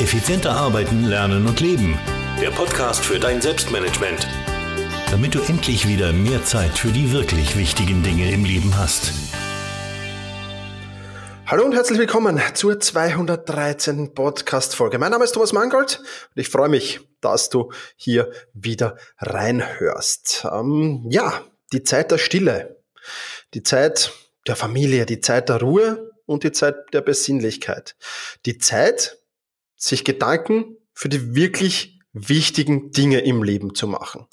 Effizienter arbeiten, lernen und leben. Der Podcast für dein Selbstmanagement. Damit du endlich wieder mehr Zeit für die wirklich wichtigen Dinge im Leben hast. Hallo und herzlich willkommen zur 213. Podcast-Folge. Mein Name ist Thomas Mangold und ich freue mich, dass du hier wieder reinhörst. Ähm, ja, die Zeit der Stille, die Zeit der Familie, die Zeit der Ruhe und die Zeit der Besinnlichkeit. Die Zeit, sich Gedanken für die wirklich wichtigen Dinge im Leben zu machen.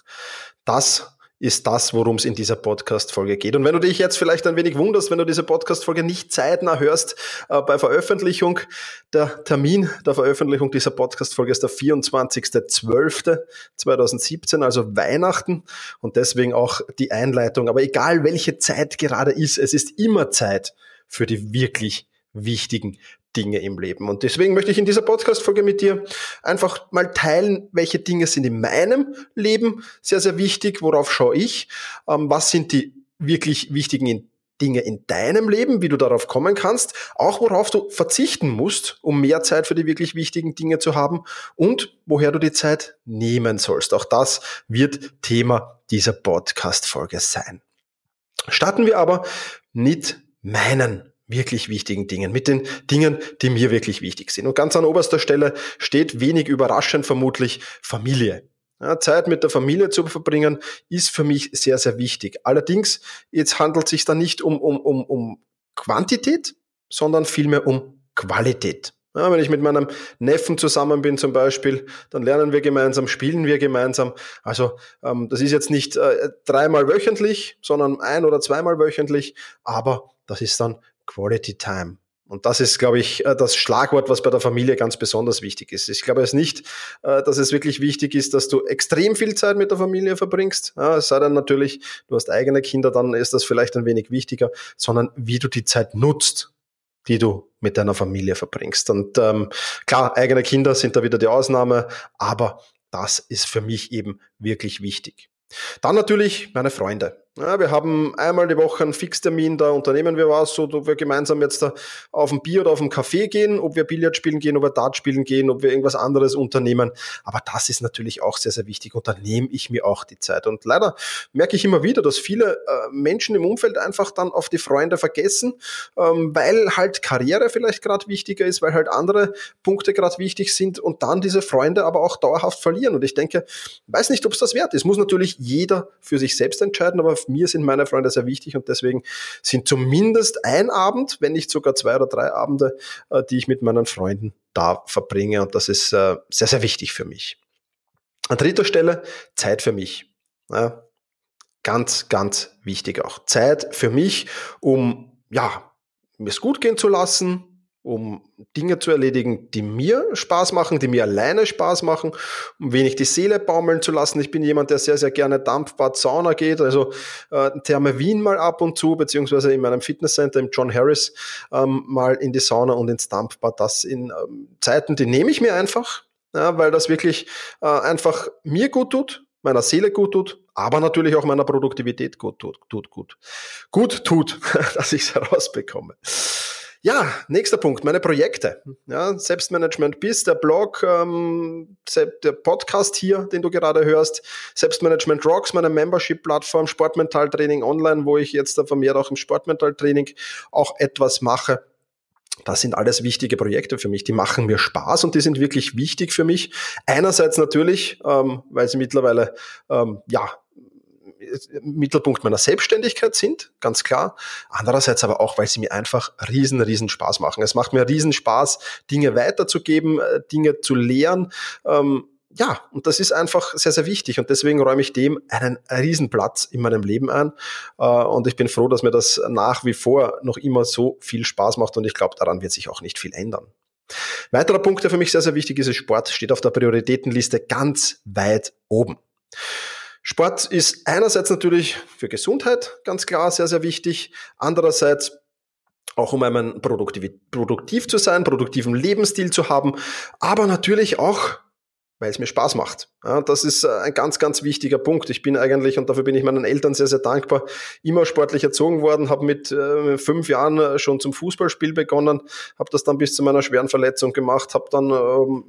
Das ist das, worum es in dieser Podcast-Folge geht. Und wenn du dich jetzt vielleicht ein wenig wunderst, wenn du diese Podcast-Folge nicht zeitnah hörst, äh, bei Veröffentlichung, der Termin der Veröffentlichung dieser Podcast-Folge ist der 24.12.2017, also Weihnachten und deswegen auch die Einleitung. Aber egal welche Zeit gerade ist, es ist immer Zeit für die wirklich wichtigen Dinge im Leben. Und deswegen möchte ich in dieser Podcast-Folge mit dir einfach mal teilen, welche Dinge sind in meinem Leben sehr, sehr wichtig, worauf schaue ich, ähm, was sind die wirklich wichtigen Dinge in deinem Leben, wie du darauf kommen kannst, auch worauf du verzichten musst, um mehr Zeit für die wirklich wichtigen Dinge zu haben und woher du die Zeit nehmen sollst. Auch das wird Thema dieser Podcast-Folge sein. Starten wir aber mit meinen wirklich wichtigen Dingen, mit den Dingen, die mir wirklich wichtig sind. Und ganz an oberster Stelle steht wenig überraschend vermutlich Familie. Ja, Zeit mit der Familie zu verbringen, ist für mich sehr, sehr wichtig. Allerdings, jetzt handelt es sich da nicht um, um, um, um Quantität, sondern vielmehr um Qualität. Ja, wenn ich mit meinem Neffen zusammen bin zum Beispiel, dann lernen wir gemeinsam, spielen wir gemeinsam. Also ähm, das ist jetzt nicht äh, dreimal wöchentlich, sondern ein oder zweimal wöchentlich, aber das ist dann Quality Time. Und das ist, glaube ich, äh, das Schlagwort, was bei der Familie ganz besonders wichtig ist. Ich glaube es nicht, äh, dass es wirklich wichtig ist, dass du extrem viel Zeit mit der Familie verbringst. es sei denn natürlich, du hast eigene Kinder, dann ist das vielleicht ein wenig wichtiger, sondern wie du die Zeit nutzt, die du mit deiner Familie verbringst. Und ähm, klar, eigene Kinder sind da wieder die Ausnahme, aber das ist für mich eben wirklich wichtig. Dann natürlich meine Freunde. Ja, wir haben einmal die Woche einen Fixtermin, da unternehmen wir was, so, ob wir gemeinsam jetzt da auf ein Bier oder auf ein Café gehen, ob wir Billard spielen gehen, ob wir Dart spielen gehen, ob wir irgendwas anderes unternehmen. Aber das ist natürlich auch sehr, sehr wichtig und da nehme ich mir auch die Zeit. Und leider merke ich immer wieder, dass viele äh, Menschen im Umfeld einfach dann auf die Freunde vergessen, ähm, weil halt Karriere vielleicht gerade wichtiger ist, weil halt andere Punkte gerade wichtig sind und dann diese Freunde aber auch dauerhaft verlieren. Und ich denke, weiß nicht, ob es das wert ist. Muss natürlich jeder für sich selbst entscheiden, aber mir sind meine Freunde sehr wichtig und deswegen sind zumindest ein Abend, wenn nicht sogar zwei oder drei Abende, äh, die ich mit meinen Freunden da verbringe und das ist äh, sehr, sehr wichtig für mich. An dritter Stelle Zeit für mich. Ja, ganz, ganz wichtig auch. Zeit für mich, um ja, mir es gut gehen zu lassen, um Dinge zu erledigen, die mir Spaß machen, die mir alleine Spaß machen, um wenig die Seele baumeln zu lassen. Ich bin jemand, der sehr, sehr gerne Dampfbad, Sauna geht, also äh, Therme Wien mal ab und zu, beziehungsweise in meinem Fitnesscenter im John Harris ähm, mal in die Sauna und ins Dampfbad. Das in ähm, Zeiten, die nehme ich mir einfach, ja, weil das wirklich äh, einfach mir gut tut, meiner Seele gut tut, aber natürlich auch meiner Produktivität gut tut, tut gut. Gut tut, dass ich es herausbekomme. Ja, nächster Punkt, meine Projekte. Ja, Selbstmanagement bis der Blog, ähm, der Podcast hier, den du gerade hörst, Selbstmanagement Rocks, meine Membership-Plattform, Sportmentaltraining online, wo ich jetzt vermehrt auch im Sportmentaltraining auch etwas mache. Das sind alles wichtige Projekte für mich. Die machen mir Spaß und die sind wirklich wichtig für mich. Einerseits natürlich, ähm, weil sie mittlerweile ähm, ja Mittelpunkt meiner Selbstständigkeit sind, ganz klar. Andererseits aber auch, weil sie mir einfach riesen, riesen Spaß machen. Es macht mir riesen Spaß, Dinge weiterzugeben, äh, Dinge zu lehren. Ähm, ja, und das ist einfach sehr, sehr wichtig. Und deswegen räume ich dem einen Riesenplatz in meinem Leben ein. Äh, und ich bin froh, dass mir das nach wie vor noch immer so viel Spaß macht. Und ich glaube, daran wird sich auch nicht viel ändern. Weiterer Punkt, der für mich sehr, sehr wichtig ist, ist Sport, steht auf der Prioritätenliste ganz weit oben. Sport ist einerseits natürlich für Gesundheit ganz klar sehr, sehr wichtig. Andererseits auch um einmal produktiv, produktiv zu sein, produktiven Lebensstil zu haben, aber natürlich auch weil es mir Spaß macht. Ja, das ist äh, ein ganz, ganz wichtiger Punkt. Ich bin eigentlich, und dafür bin ich meinen Eltern sehr, sehr dankbar, immer sportlich erzogen worden, habe mit äh, fünf Jahren äh, schon zum Fußballspiel begonnen, habe das dann bis zu meiner schweren Verletzung gemacht, habe dann ähm,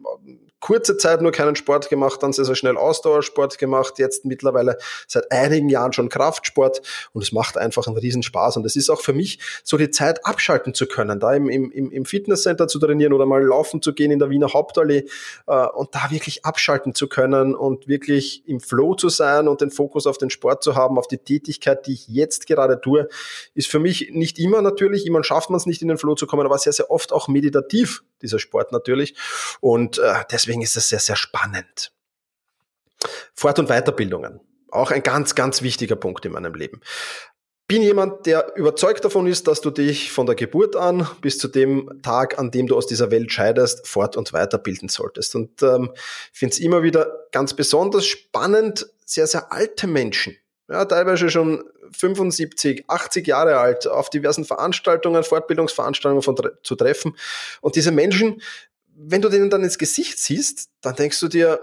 kurze Zeit nur keinen Sport gemacht, dann sehr, sehr schnell Ausdauersport gemacht, jetzt mittlerweile seit einigen Jahren schon Kraftsport und es macht einfach einen Riesenspaß und es ist auch für mich so die Zeit abschalten zu können, da im, im, im Fitnesscenter zu trainieren oder mal laufen zu gehen in der Wiener Hauptallee äh, und da wirklich abschalten zu können und wirklich im Flow zu sein und den Fokus auf den Sport zu haben, auf die Tätigkeit, die ich jetzt gerade tue, ist für mich nicht immer natürlich, immer schafft man es nicht in den Flow zu kommen, aber sehr, sehr oft auch meditativ, dieser Sport natürlich und äh, deswegen ist es sehr, sehr spannend. Fort- und Weiterbildungen. Auch ein ganz, ganz wichtiger Punkt in meinem Leben. Bin jemand, der überzeugt davon ist, dass du dich von der Geburt an bis zu dem Tag, an dem du aus dieser Welt scheidest, fort- und weiterbilden solltest. Und ähm, finde es immer wieder ganz besonders spannend, sehr, sehr alte Menschen, ja, teilweise schon 75, 80 Jahre alt, auf diversen Veranstaltungen, Fortbildungsveranstaltungen von, zu treffen. Und diese Menschen wenn du denen dann ins Gesicht siehst, dann denkst du dir,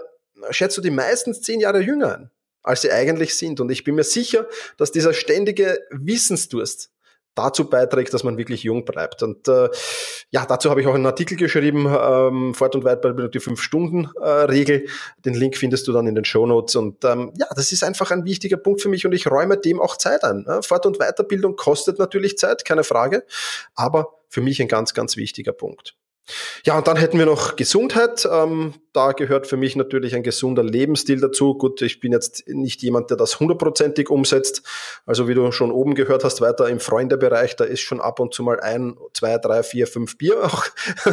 schätzt du die meistens zehn Jahre jünger ein, als sie eigentlich sind. Und ich bin mir sicher, dass dieser ständige Wissensdurst dazu beiträgt, dass man wirklich jung bleibt. Und äh, ja, dazu habe ich auch einen Artikel geschrieben, ähm, Fort- und Weiterbildung, die Fünf-Stunden-Regel. Den Link findest du dann in den Show Notes. Und ähm, ja, das ist einfach ein wichtiger Punkt für mich und ich räume dem auch Zeit ein. Fort- und Weiterbildung kostet natürlich Zeit, keine Frage, aber für mich ein ganz, ganz wichtiger Punkt. Ja, und dann hätten wir noch Gesundheit. Ähm, da gehört für mich natürlich ein gesunder Lebensstil dazu. Gut, ich bin jetzt nicht jemand, der das hundertprozentig umsetzt. Also wie du schon oben gehört hast, weiter im Freundebereich, da ist schon ab und zu mal ein, zwei, drei, vier, fünf Bier auch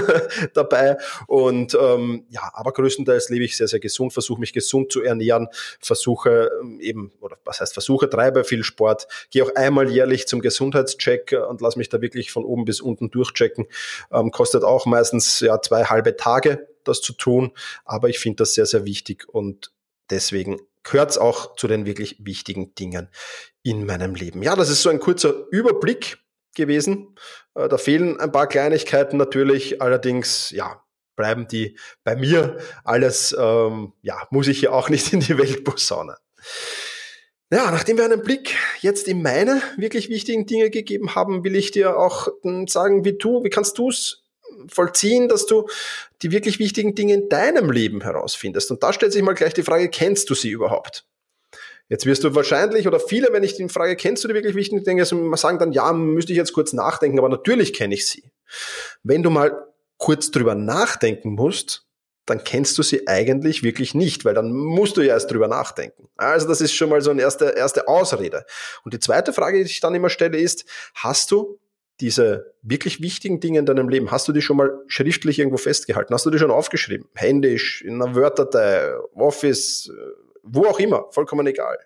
dabei. Und ähm, ja, aber größtenteils lebe ich sehr, sehr gesund, versuche mich gesund zu ernähren, versuche ähm, eben, oder was heißt versuche, treibe viel Sport, gehe auch einmal jährlich zum Gesundheitscheck und lass mich da wirklich von oben bis unten durchchecken. Ähm, kostet auch mal meistens ja zwei halbe Tage, das zu tun. Aber ich finde das sehr, sehr wichtig und deswegen gehört es auch zu den wirklich wichtigen Dingen in meinem Leben. Ja, das ist so ein kurzer Überblick gewesen. Äh, da fehlen ein paar Kleinigkeiten natürlich, allerdings, ja, bleiben die bei mir. Alles, ähm, ja, muss ich ja auch nicht in die Welt posaunen. Ja, nachdem wir einen Blick jetzt in meine wirklich wichtigen Dinge gegeben haben, will ich dir auch hm, sagen, wie du, wie kannst du es vollziehen, dass du die wirklich wichtigen Dinge in deinem Leben herausfindest. Und da stellt sich mal gleich die Frage, kennst du sie überhaupt? Jetzt wirst du wahrscheinlich, oder viele, wenn ich die Frage, kennst du die wirklich wichtigen Dinge, sagen dann, ja, müsste ich jetzt kurz nachdenken, aber natürlich kenne ich sie. Wenn du mal kurz drüber nachdenken musst, dann kennst du sie eigentlich wirklich nicht, weil dann musst du ja erst drüber nachdenken. Also das ist schon mal so eine erste, erste Ausrede. Und die zweite Frage, die ich dann immer stelle, ist, hast du diese wirklich wichtigen Dinge in deinem Leben, hast du die schon mal schriftlich irgendwo festgehalten? Hast du die schon aufgeschrieben? Händisch, in einer Word-Datei, Office, wo auch immer, vollkommen egal.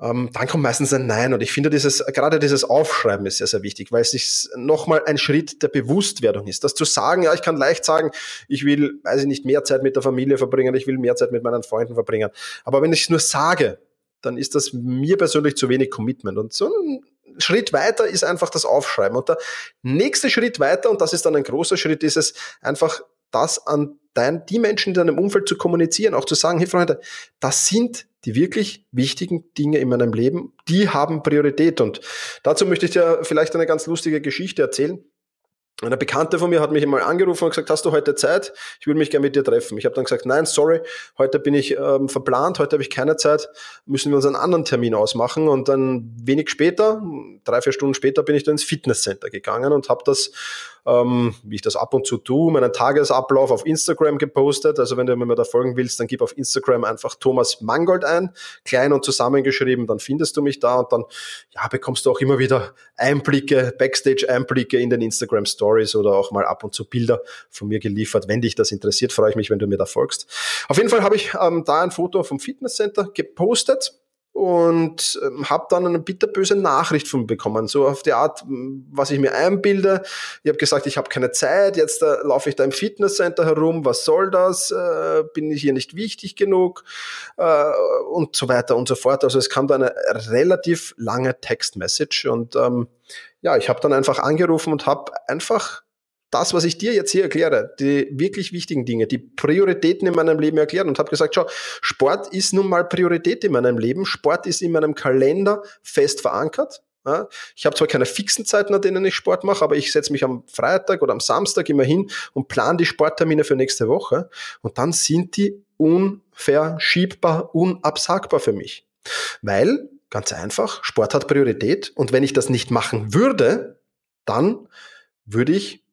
Ähm, dann kommt meistens ein Nein. Und ich finde dieses, gerade dieses Aufschreiben ist sehr, sehr wichtig, weil es nochmal ein Schritt der Bewusstwerdung ist. Das zu sagen, ja, ich kann leicht sagen, ich will, weiß ich nicht, mehr Zeit mit der Familie verbringen, ich will mehr Zeit mit meinen Freunden verbringen. Aber wenn ich es nur sage, dann ist das mir persönlich zu wenig Commitment. Und so ein Schritt weiter ist einfach das Aufschreiben. Und der nächste Schritt weiter, und das ist dann ein großer Schritt, ist es einfach, das an dein, die Menschen in deinem Umfeld zu kommunizieren, auch zu sagen, hey Freunde, das sind die wirklich wichtigen Dinge in meinem Leben, die haben Priorität. Und dazu möchte ich dir vielleicht eine ganz lustige Geschichte erzählen. Eine Bekannte von mir hat mich einmal angerufen und gesagt, hast du heute Zeit? Ich würde mich gerne mit dir treffen. Ich habe dann gesagt, nein, sorry, heute bin ich ähm, verplant, heute habe ich keine Zeit, müssen wir uns einen anderen Termin ausmachen. Und dann wenig später, drei, vier Stunden später, bin ich dann ins Fitnesscenter gegangen und habe das ähm, wie ich das ab und zu tue, meinen Tagesablauf auf Instagram gepostet. Also wenn du mir da folgen willst, dann gib auf Instagram einfach Thomas Mangold ein, klein und zusammengeschrieben, dann findest du mich da und dann ja, bekommst du auch immer wieder Einblicke, Backstage-Einblicke in den Instagram Stories oder auch mal ab und zu Bilder von mir geliefert. Wenn dich das interessiert, freue ich mich, wenn du mir da folgst. Auf jeden Fall habe ich ähm, da ein Foto vom Fitnesscenter gepostet und ähm, habe dann eine bitterböse Nachricht von bekommen, so auf die Art, was ich mir einbilde. Ich habe gesagt, ich habe keine Zeit, jetzt äh, laufe ich da im Fitnesscenter herum, was soll das? Äh, bin ich hier nicht wichtig genug? Äh, und so weiter und so fort. Also es kam da eine relativ lange Textmessage und ähm, ja, ich habe dann einfach angerufen und habe einfach das, was ich dir jetzt hier erkläre, die wirklich wichtigen Dinge, die Prioritäten in meinem Leben erklärt und habe gesagt, schau, Sport ist nun mal Priorität in meinem Leben, Sport ist in meinem Kalender fest verankert. Ich habe zwar keine fixen Zeiten, an denen ich Sport mache, aber ich setze mich am Freitag oder am Samstag immer hin und plane die Sporttermine für nächste Woche. Und dann sind die unverschiebbar, unabsagbar für mich. Weil, ganz einfach, Sport hat Priorität. Und wenn ich das nicht machen würde, dann würde ich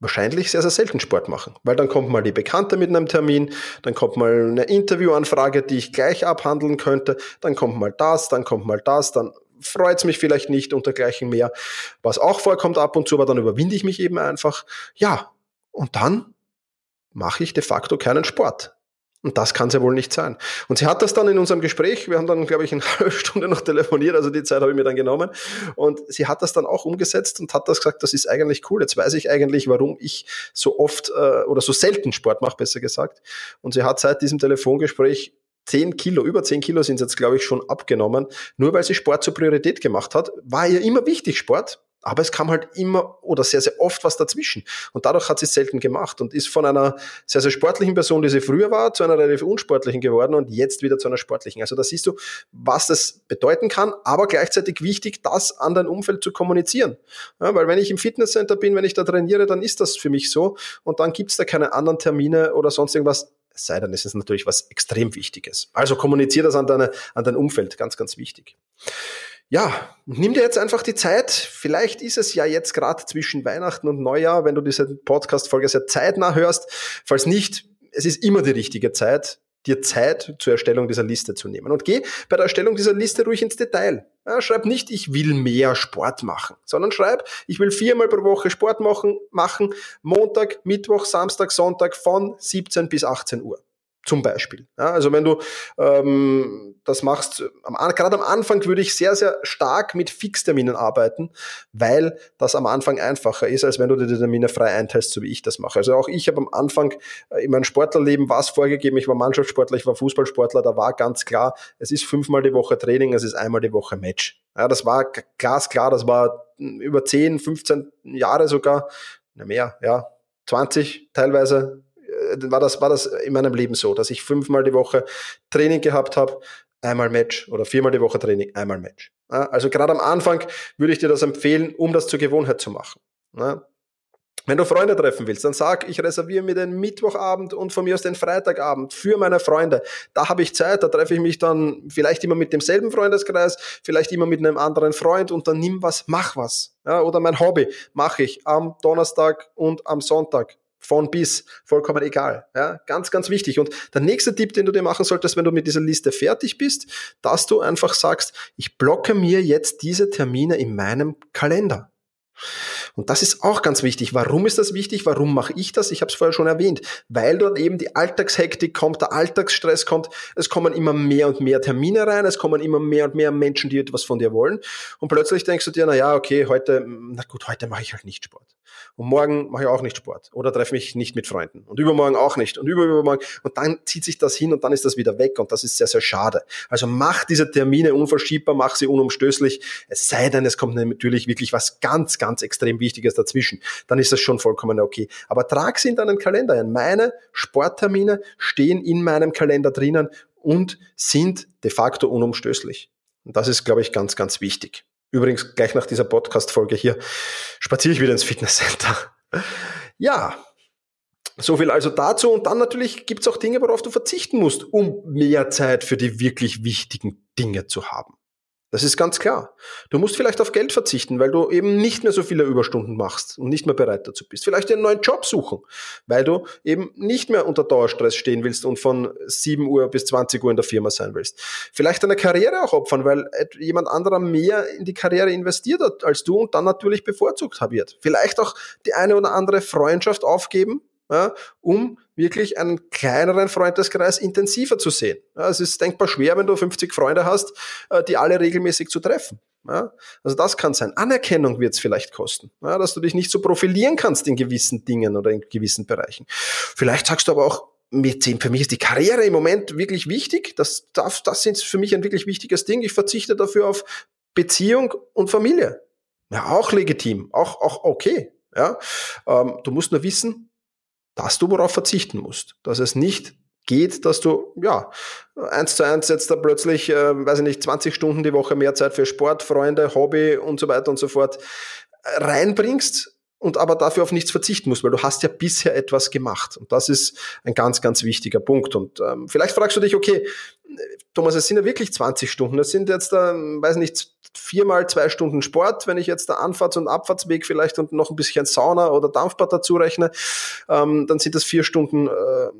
wahrscheinlich sehr, sehr selten Sport machen. Weil dann kommt mal die Bekannte mit einem Termin, dann kommt mal eine Interviewanfrage, die ich gleich abhandeln könnte, dann kommt mal das, dann kommt mal das, dann freut es mich vielleicht nicht und dergleichen mehr. Was auch vorkommt ab und zu, aber dann überwinde ich mich eben einfach. Ja, und dann mache ich de facto keinen Sport. Und das kann es ja wohl nicht sein. Und sie hat das dann in unserem Gespräch, wir haben dann, glaube ich, eine halbe Stunde noch telefoniert, also die Zeit habe ich mir dann genommen. Und sie hat das dann auch umgesetzt und hat das gesagt, das ist eigentlich cool. Jetzt weiß ich eigentlich, warum ich so oft äh, oder so selten Sport mache, besser gesagt. Und sie hat seit diesem Telefongespräch 10 Kilo, über 10 Kilo sind jetzt, glaube ich, schon abgenommen, nur weil sie Sport zur Priorität gemacht hat. War ihr immer wichtig, Sport, aber es kam halt immer oder sehr, sehr oft was dazwischen. Und dadurch hat sie es selten gemacht und ist von einer sehr, sehr sportlichen Person, die sie früher war, zu einer relativ unsportlichen geworden und jetzt wieder zu einer sportlichen. Also da siehst du, was das bedeuten kann, aber gleichzeitig wichtig, das an dein Umfeld zu kommunizieren. Ja, weil wenn ich im Fitnesscenter bin, wenn ich da trainiere, dann ist das für mich so und dann gibt's da keine anderen Termine oder sonst irgendwas. Es sei denn, es ist natürlich was extrem Wichtiges. Also kommuniziere das an, deine, an dein Umfeld, ganz, ganz wichtig. Ja, nimm dir jetzt einfach die Zeit. Vielleicht ist es ja jetzt gerade zwischen Weihnachten und Neujahr, wenn du diese Podcast-Folge sehr zeitnah hörst. Falls nicht, es ist immer die richtige Zeit, dir Zeit zur Erstellung dieser Liste zu nehmen. Und geh bei der Erstellung dieser Liste ruhig ins Detail. Ja, schreib nicht, ich will mehr Sport machen, sondern schreib, ich will viermal pro Woche Sport machen, machen Montag, Mittwoch, Samstag, Sonntag von 17 bis 18 Uhr. Zum Beispiel. Ja, also wenn du ähm, das machst, am, gerade am Anfang würde ich sehr, sehr stark mit Fixterminen arbeiten, weil das am Anfang einfacher ist, als wenn du die Termine frei einteilst, so wie ich das mache. Also auch ich habe am Anfang äh, in meinem Sportlerleben was vorgegeben. Ich war Mannschaftssportler, ich war Fußballsportler, da war ganz klar, es ist fünfmal die Woche Training, es ist einmal die Woche Match. Ja, das war glasklar, das war über 10, 15 Jahre sogar, mehr, ja, 20 teilweise war das, war das in meinem Leben so, dass ich fünfmal die Woche Training gehabt habe, einmal Match oder viermal die Woche Training, einmal Match. Also gerade am Anfang würde ich dir das empfehlen, um das zur Gewohnheit zu machen. Wenn du Freunde treffen willst, dann sag, ich reserviere mir den Mittwochabend und von mir aus den Freitagabend für meine Freunde. Da habe ich Zeit, da treffe ich mich dann vielleicht immer mit demselben Freundeskreis, vielleicht immer mit einem anderen Freund und dann nimm was, mach was. Ja, oder mein Hobby mache ich am Donnerstag und am Sonntag von bis, vollkommen egal. Ja, ganz, ganz wichtig. Und der nächste Tipp, den du dir machen solltest, wenn du mit dieser Liste fertig bist, dass du einfach sagst, ich blocke mir jetzt diese Termine in meinem Kalender. Und das ist auch ganz wichtig. Warum ist das wichtig? Warum mache ich das? Ich habe es vorher schon erwähnt. Weil dort eben die Alltagshektik kommt, der Alltagsstress kommt, es kommen immer mehr und mehr Termine rein, es kommen immer mehr und mehr Menschen, die etwas von dir wollen. Und plötzlich denkst du dir, na ja, okay, heute, na gut, heute mache ich halt nicht Sport. Und morgen mache ich auch nicht Sport oder treffe mich nicht mit Freunden. Und übermorgen auch nicht. Und übermorgen. Und dann zieht sich das hin und dann ist das wieder weg. Und das ist sehr, sehr schade. Also mach diese Termine unverschiebbar, mach sie unumstößlich. Es sei denn, es kommt natürlich wirklich was ganz, ganz extrem Wichtiges dazwischen. Dann ist das schon vollkommen okay. Aber trag sie in deinen Kalender ein. Meine Sporttermine stehen in meinem Kalender drinnen und sind de facto unumstößlich. Und das ist, glaube ich, ganz, ganz wichtig. Übrigens, gleich nach dieser Podcast-Folge hier spaziere ich wieder ins Fitnesscenter. Ja, so viel also dazu. Und dann natürlich gibt es auch Dinge, worauf du verzichten musst, um mehr Zeit für die wirklich wichtigen Dinge zu haben. Das ist ganz klar. Du musst vielleicht auf Geld verzichten, weil du eben nicht mehr so viele Überstunden machst und nicht mehr bereit dazu bist. Vielleicht einen neuen Job suchen, weil du eben nicht mehr unter Dauerstress stehen willst und von 7 Uhr bis 20 Uhr in der Firma sein willst. Vielleicht deine Karriere auch opfern, weil jemand anderer mehr in die Karriere investiert hat als du und dann natürlich bevorzugt wird. Vielleicht auch die eine oder andere Freundschaft aufgeben, ja, um wirklich einen kleineren Freundeskreis intensiver zu sehen. Ja, es ist denkbar schwer, wenn du 50 Freunde hast, äh, die alle regelmäßig zu treffen. Ja, also das kann sein. Anerkennung wird es vielleicht kosten, ja, dass du dich nicht so profilieren kannst in gewissen Dingen oder in gewissen Bereichen. Vielleicht sagst du aber auch, mit dem, für mich ist die Karriere im Moment wirklich wichtig. Das, das, das ist für mich ein wirklich wichtiges Ding. Ich verzichte dafür auf Beziehung und Familie. Ja, auch legitim, auch, auch okay. Ja? Ähm, du musst nur wissen, dass du worauf verzichten musst. Dass es nicht geht, dass du, ja, eins zu eins jetzt da plötzlich, äh, weiß ich nicht, 20 Stunden die Woche mehr Zeit für Sport, Freunde, Hobby und so weiter und so fort äh, reinbringst und aber dafür auf nichts verzichten musst, weil du hast ja bisher etwas gemacht. Und das ist ein ganz, ganz wichtiger Punkt. Und ähm, vielleicht fragst du dich, okay, Thomas, es sind ja wirklich 20 Stunden. Das sind jetzt, äh, weiß nicht, viermal zwei Stunden Sport, wenn ich jetzt der Anfahrts- und Abfahrtsweg vielleicht und noch ein bisschen Sauna oder Dampfbad dazu rechne, ähm, dann sind das vier Stunden äh,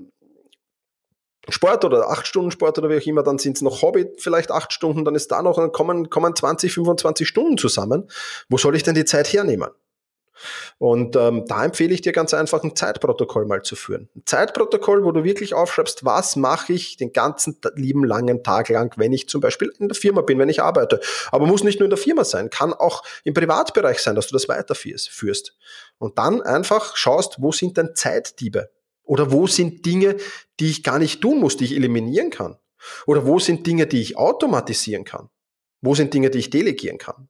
Sport oder acht Stunden Sport oder wie auch immer, dann sind es noch Hobby, vielleicht acht Stunden, dann ist da noch, dann kommen, kommen 20, 25 Stunden zusammen. Wo soll ich denn die Zeit hernehmen? Und ähm, da empfehle ich dir ganz einfach ein Zeitprotokoll mal zu führen. Ein Zeitprotokoll, wo du wirklich aufschreibst, was mache ich den ganzen lieben langen Tag lang, wenn ich zum Beispiel in der Firma bin, wenn ich arbeite. Aber muss nicht nur in der Firma sein, kann auch im Privatbereich sein, dass du das weiterführst. Und dann einfach schaust, wo sind denn Zeitdiebe? Oder wo sind Dinge, die ich gar nicht tun muss, die ich eliminieren kann? Oder wo sind Dinge, die ich automatisieren kann? Wo sind Dinge, die ich delegieren kann?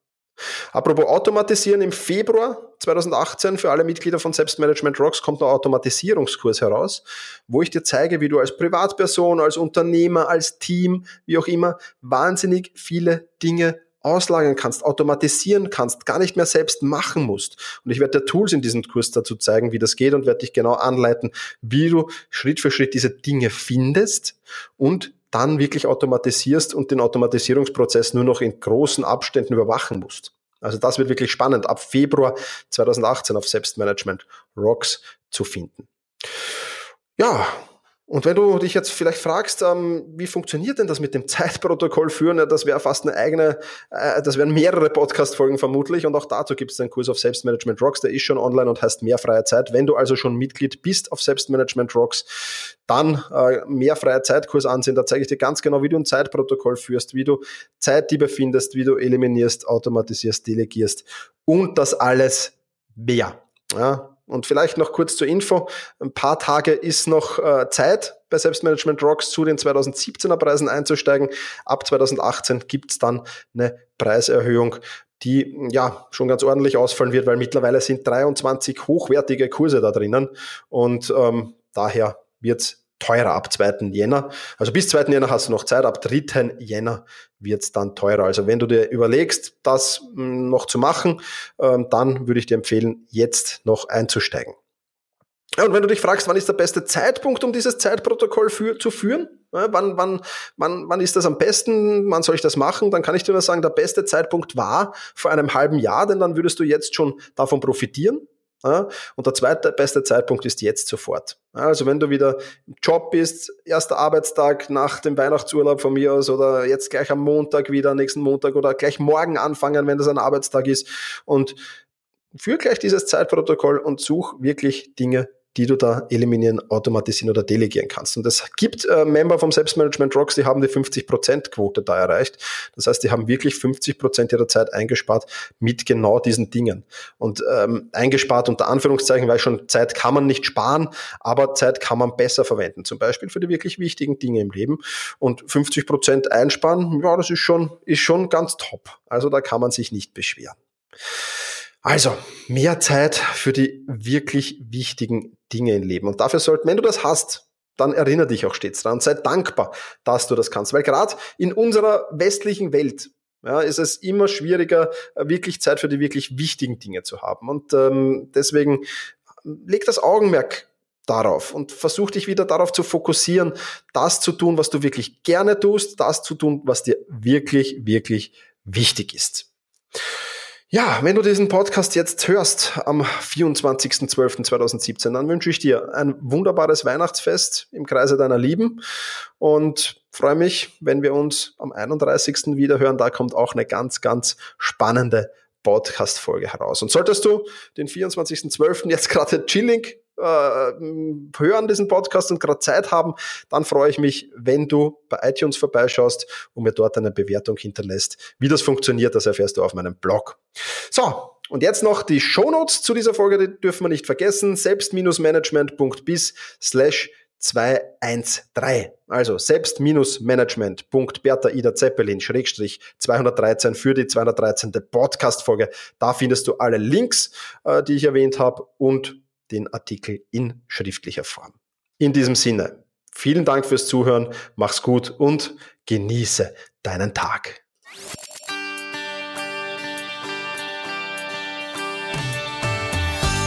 Apropos Automatisieren, im Februar 2018 für alle Mitglieder von Selbstmanagement Rocks kommt ein Automatisierungskurs heraus, wo ich dir zeige, wie du als Privatperson, als Unternehmer, als Team, wie auch immer, wahnsinnig viele Dinge auslagern kannst, automatisieren kannst, gar nicht mehr selbst machen musst. Und ich werde dir Tools in diesem Kurs dazu zeigen, wie das geht und werde dich genau anleiten, wie du Schritt für Schritt diese Dinge findest und dann wirklich automatisierst und den Automatisierungsprozess nur noch in großen Abständen überwachen musst. Also das wird wirklich spannend, ab Februar 2018 auf Selbstmanagement Rocks zu finden. Ja, und wenn du dich jetzt vielleicht fragst, ähm, wie funktioniert denn das mit dem Zeitprotokoll führen, ja, das wäre fast eine eigene, äh, das wären mehrere Podcast-Folgen vermutlich und auch dazu gibt es einen Kurs auf Selbstmanagement Rocks, der ist schon online und heißt mehr freie Zeit. Wenn du also schon Mitglied bist auf Selbstmanagement Rocks, dann äh, mehr freie Zeitkurs ansehen, da zeige ich dir ganz genau, wie du ein Zeitprotokoll führst, wie du Zeitdiebe findest, wie du eliminierst, automatisierst, delegierst und das alles mehr. Ja, und vielleicht noch kurz zur Info. Ein paar Tage ist noch äh, Zeit bei Selbstmanagement Rocks zu den 2017er Preisen einzusteigen. Ab 2018 gibt's dann eine Preiserhöhung, die ja schon ganz ordentlich ausfallen wird, weil mittlerweile sind 23 hochwertige Kurse da drinnen und ähm, daher wird's teurer ab 2. Jänner. Also bis 2. Jänner hast du noch Zeit, ab 3. Jänner wird es dann teurer. Also wenn du dir überlegst, das hm, noch zu machen, ähm, dann würde ich dir empfehlen, jetzt noch einzusteigen. und wenn du dich fragst, wann ist der beste Zeitpunkt, um dieses Zeitprotokoll für, zu führen? wann, wann, wann, wann ist das am besten? Wann soll ich das machen? Dann kann ich dir nur sagen, der beste Zeitpunkt war vor einem halben Jahr, denn dann würdest du jetzt schon davon profitieren. Und der zweite beste Zeitpunkt ist jetzt sofort. Also wenn du wieder im Job bist, erster Arbeitstag nach dem Weihnachtsurlaub von mir aus oder jetzt gleich am Montag wieder, nächsten Montag oder gleich morgen anfangen, wenn das ein Arbeitstag ist und führ gleich dieses Zeitprotokoll und such wirklich Dinge, die du da eliminieren, automatisieren oder delegieren kannst. Und es gibt äh, Member vom Selbstmanagement Rocks, die haben die 50%-Quote da erreicht. Das heißt, die haben wirklich 50% ihrer Zeit eingespart mit genau diesen Dingen. Und ähm, eingespart unter Anführungszeichen, weil schon Zeit kann man nicht sparen, aber Zeit kann man besser verwenden. Zum Beispiel für die wirklich wichtigen Dinge im Leben. Und 50% einsparen, ja, das ist schon, ist schon ganz top. Also da kann man sich nicht beschweren. Also, mehr Zeit für die wirklich wichtigen Dinge im Leben. Und dafür sollten, wenn du das hast, dann erinnere dich auch stets dran sei dankbar, dass du das kannst. Weil gerade in unserer westlichen Welt ja, ist es immer schwieriger, wirklich Zeit für die wirklich wichtigen Dinge zu haben. Und ähm, deswegen leg das Augenmerk darauf und versuch dich wieder darauf zu fokussieren, das zu tun, was du wirklich gerne tust, das zu tun, was dir wirklich, wirklich wichtig ist. Ja, wenn du diesen Podcast jetzt hörst am 24.12.2017, dann wünsche ich dir ein wunderbares Weihnachtsfest im Kreise deiner Lieben und freue mich, wenn wir uns am 31. wieder hören. Da kommt auch eine ganz, ganz spannende Podcast-Folge heraus. Und solltest du den 24.12. jetzt gerade chilling äh, hören diesen Podcast und gerade Zeit haben, dann freue ich mich, wenn du bei iTunes vorbeischaust und mir dort eine Bewertung hinterlässt. Wie das funktioniert, das erfährst du auf meinem Blog. So, und jetzt noch die Shownotes zu dieser Folge, die dürfen wir nicht vergessen. Selbst-management.bis slash 213. Also selbst-management.bertha Ida Zeppelin Schrägstrich 213 für die 213. Podcast-Folge. Da findest du alle Links, äh, die ich erwähnt habe und den Artikel in schriftlicher Form. In diesem Sinne, vielen Dank fürs Zuhören, mach's gut und genieße deinen Tag.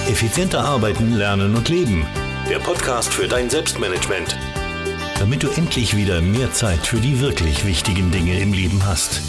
Effizienter arbeiten, lernen und leben der Podcast für dein Selbstmanagement. Damit du endlich wieder mehr Zeit für die wirklich wichtigen Dinge im Leben hast.